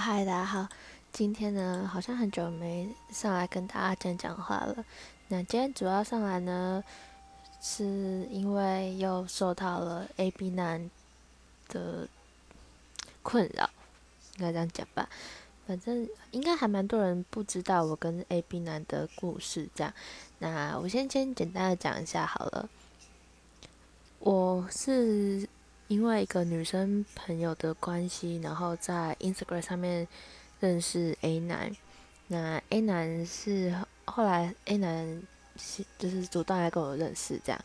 嗨，大家好。今天呢，好像很久没上来跟大家讲讲话了。那今天主要上来呢，是因为又受到了 A B 男的困扰，应该这样讲吧。反正应该还蛮多人不知道我跟 A B 男的故事，这样。那我先先简单的讲一下好了。我是。因为一个女生朋友的关系，然后在 Instagram 上面认识 A 男。那 A 男是后来 A 男是就是主动来跟我认识这样，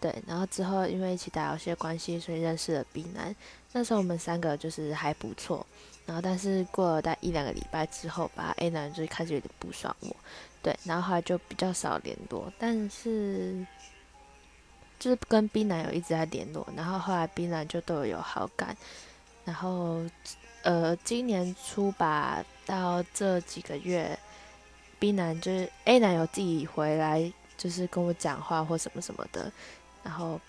对。然后之后因为一起打游戏的关系，所以认识了 B 男。那时候我们三个就是还不错。然后但是过了大概一两个礼拜之后吧，A 男就开始有点不爽我，对。然后后来就比较少联络，但是。就是跟 B 男友一直在联络，然后后来 B 男就对我有好感，然后呃今年初吧，到这几个月，B 男就是 A 男友自己回来，就是跟我讲话或什么什么的，然后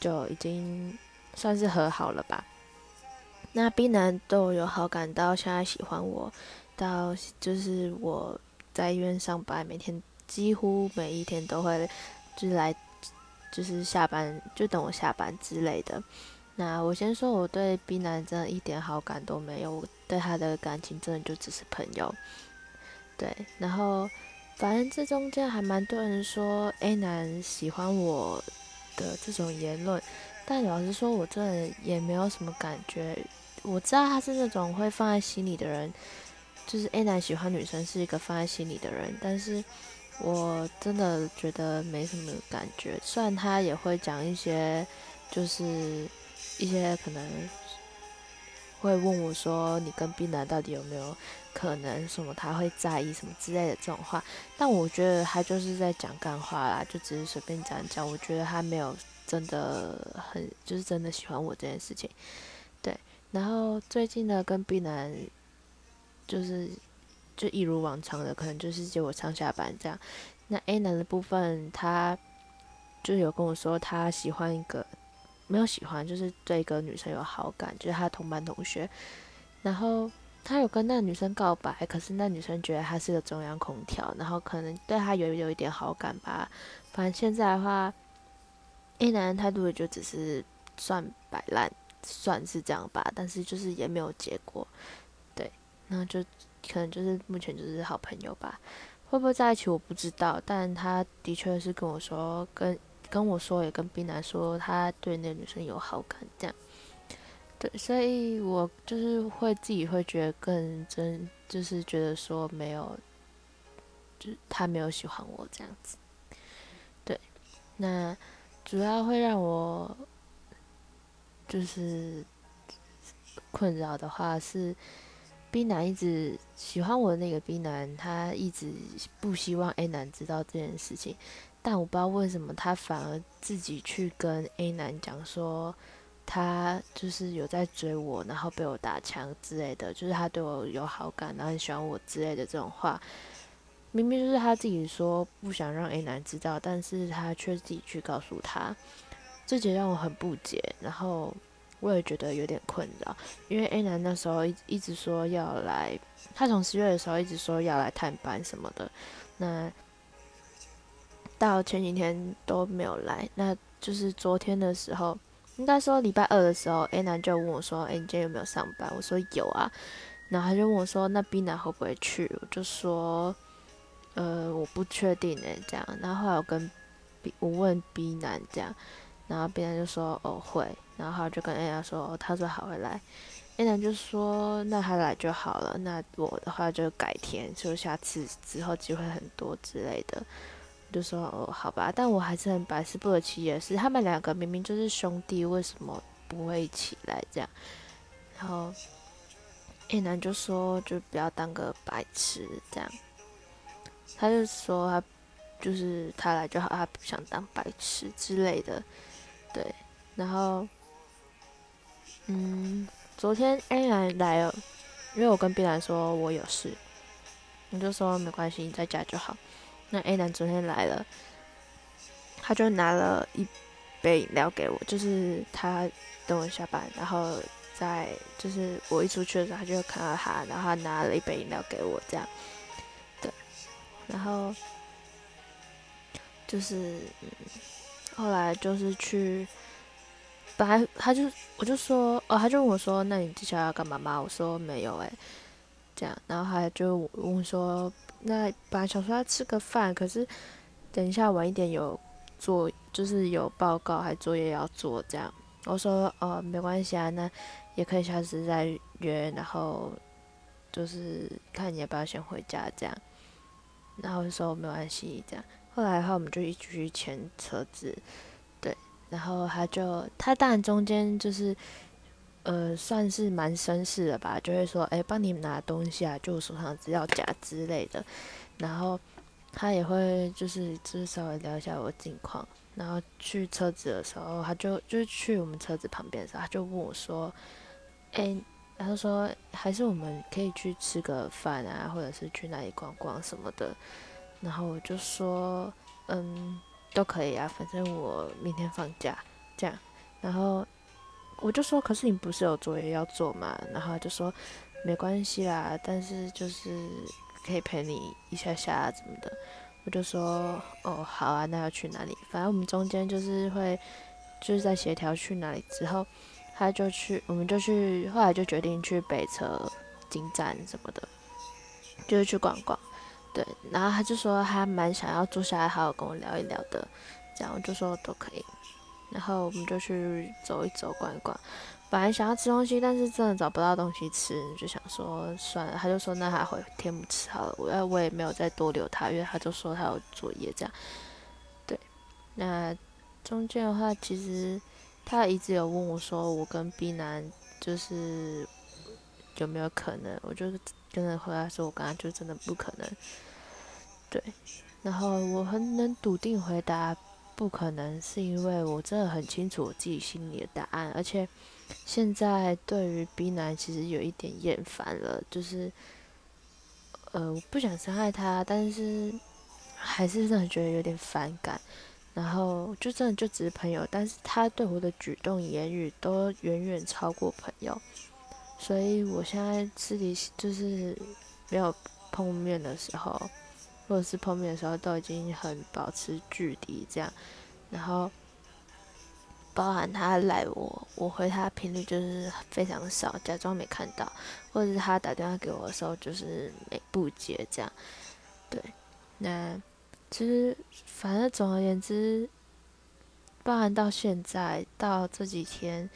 就已经算是和好了吧。那 B 男对我有好感，到现在喜欢我，到就是我在医院上班，每天几乎每一天都会就是来。就是下班就等我下班之类的。那我先说，我对 B 男真的一点好感都没有，我对他的感情真的就只是朋友。对，然后反正这中间还蛮多人说 A 男喜欢我的这种言论，但老实说，我真的也没有什么感觉。我知道他是那种会放在心里的人，就是 A 男喜欢女生是一个放在心里的人，但是。我真的觉得没什么感觉，虽然他也会讲一些，就是一些可能会问我说你跟冰男到底有没有可能什么，他会在意什么之类的这种话，但我觉得他就是在讲干话啦，就只是随便讲讲。我觉得他没有真的很，就是真的喜欢我这件事情。对，然后最近呢，跟冰男就是。就一如往常的，可能就是接我上下班这样。那 A 男的部分，他就有跟我说，他喜欢一个没有喜欢，就是对一个女生有好感，就是他同班同学。然后他有跟那女生告白，可是那女生觉得他是个中央空调，然后可能对他有有一点好感吧。反正现在的话，A 男的态度也就只是算摆烂，算是这样吧。但是就是也没有结果，对，那就。可能就是目前就是好朋友吧，会不会在一起我不知道，但他的确是跟我说，跟跟我说也跟冰男说，他对那个女生有好感，这样，对，所以我就是会自己会觉得更真，就是觉得说没有，就他没有喜欢我这样子，对，那主要会让我就是困扰的话是。B 男一直喜欢我的那个 B 男，他一直不希望 A 男知道这件事情，但我不知道为什么他反而自己去跟 A 男讲说，他就是有在追我，然后被我打枪之类的，就是他对我有好感，然后喜欢我之类的这种话，明明就是他自己说不想让 A 男知道，但是他却自己去告诉他，这点让我很不解，然后。我也觉得有点困扰，因为 A 男那时候一一直说要来，他从十月的时候一直说要来探班什么的，那到前几天都没有来，那就是昨天的时候，应该说礼拜二的时候，A 男就问我说：“哎，你今天有没有上班？”我说：“有啊。”然后他就问我说：“那 B 男会不会去？”我就说：“呃，我不确定诶。”这样，然后后来我跟 B 我问 B 男这样。然后 B 男就说哦会，然后就跟 A 男说，他说好会来，A 男就说那他来就好了，那我的话就改天，就下次之后机会很多之类的，就说哦好吧，但我还是很百思不得其解，是他们两个明明就是兄弟，为什么不会一起来这样？然后 A 男就说就不要当个白痴这样，他就说他就是他来就好，他不想当白痴之类的。然后，嗯，昨天 A 男来了，因为我跟 B 男说我有事，我就说没关系，你在家就好。那 A 男昨天来了，他就拿了一杯饮料给我，就是他等我下班，然后在，就是我一出去的时候，他就看到他，然后他拿了一杯饮料给我，这样，对，然后就是，嗯，后来就是去，本来他就我就说，哦，他就问我说，那你接下来要干嘛吗？我说没有，诶，这样，然后他就问说，那本来想说要吃个饭，可是等一下晚一点有做，就是有报告还作业要做，这样。我说哦，没关系啊，那也可以下次再约，然后就是看你要不要先回家这样。然后说没有关系这样。后来的话，我们就一起去牵车子，然后他就他当然中间就是呃算是蛮绅士的吧，就会说哎帮你拿东西啊，就手上资料夹之类的。然后他也会就是就是稍微聊一下我近况。然后去车子的时候，他就就是去我们车子旁边的时候，他就问我说：“哎，他说还是我们可以去吃个饭啊，或者是去哪里逛逛什么的。”然后我就说：“嗯，都可以啊，反正我明天放假。”这样，然后我就说：“可是你不是有作业要做吗？”然后就说：“没关系啦，但是就是可以陪你一下下啊怎么的。”我就说哦好啊，那要去哪里？反正我们中间就是会，就是在协调去哪里之后，他就去，我们就去，后来就决定去北车金站什么的，就是去逛逛。对，然后他就说他蛮想要坐下来好好跟我聊一聊的，这样我就说都可以。然后我们就去走一走，逛一逛。本来想要吃东西，但是真的找不到东西吃，就想说算了。他就说那他回天母吃好了。我要我也没有再多留他，因为他就说他有作业这样。对，那中间的话，其实他一直有问我说，我跟 B 男就是有没有可能？我就跟他回来说，我跟他就真的不可能。对，然后我很能笃定回答不可能，是因为我真的很清楚我自己心里的答案，而且。现在对于 B 男其实有一点厌烦了，就是，呃，我不想伤害他，但是还是真的觉得有点反感。然后就真的就只是朋友，但是他对我的举动言语都远远超过朋友，所以我现在私底就是没有碰面的时候，或者是碰面的时候，都已经很保持距离这样，然后。包含他来我，我回他频率就是非常少，假装没看到，或者是他打电话给我的时候就是没不接这样。对，那其实反正总而言之，包含到现在到这几天，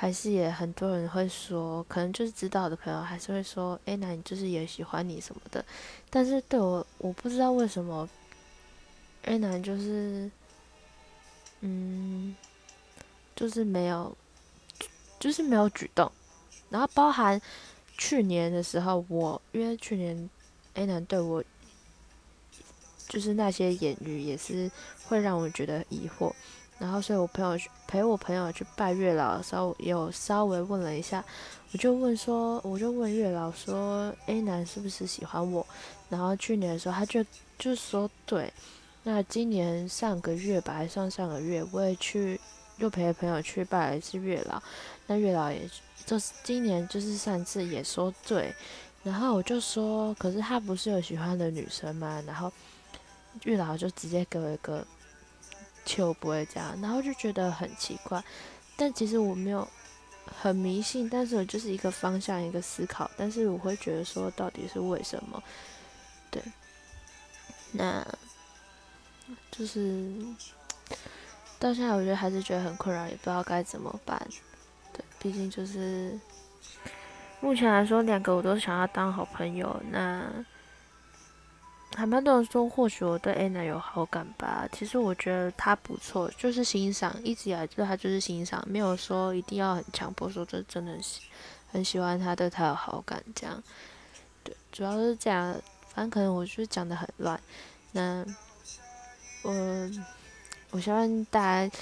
还是也很多人会说，可能就是知道的朋友还是会说，哎，那你就是也喜欢你什么的。但是对我，我不知道为什么，A 男就是，嗯。就是没有，就是没有举动，然后包含去年的时候，我因为去年 A 男对我，就是那些言语也是会让我觉得疑惑，然后所以我朋友陪我朋友去拜月老的时候，有稍微问了一下，我就问说，我就问月老说，A 男是不是喜欢我？然后去年的时候他就就说对，那今年上个月吧，还上上个月，我也去。又陪朋友去拜了一次月老，那月老也就是今年就是上次也说对，然后我就说，可是他不是有喜欢的女生吗？然后月老就直接给我一个就不会这样，然后就觉得很奇怪。但其实我没有很迷信，但是我就是一个方向一个思考，但是我会觉得说到底是为什么？对，那就是。到现在，我觉得还是觉得很困扰，也不知道该怎么办。对，毕竟就是目前来说，两个我都想要当好朋友。那还蛮多人说，或许我对 Anna 有好感吧。其实我觉得她不错，就是欣赏，一直以来对她就是欣赏，没有说一定要很强迫说这真的喜很喜欢她，对她有好感这样。对，主要是这样。反正可能我就是讲的很乱。那我。我希望大家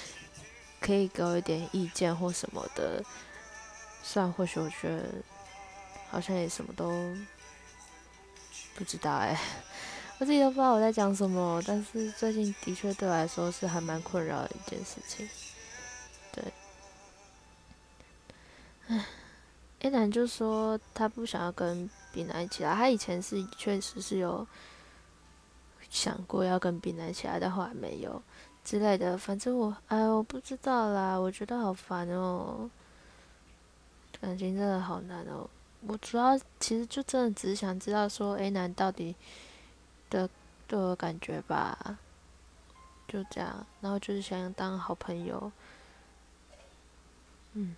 可以给我一点意见或什么的，虽然或许我觉得好像也什么都不知道哎，我自己都不知道我在讲什么，但是最近的确对我来说是还蛮困扰的一件事情，对，唉，A 男就说他不想要跟 B 男一起来，他以前是确实是有想过要跟 B 男一起来，但后来没有之类的。反正我哎，我不知道啦，我觉得好烦哦，感情真的好难哦。我主要其实就真的只是想知道说 A 男到底的对我感觉吧，就这样，然后就是想当好朋友，嗯。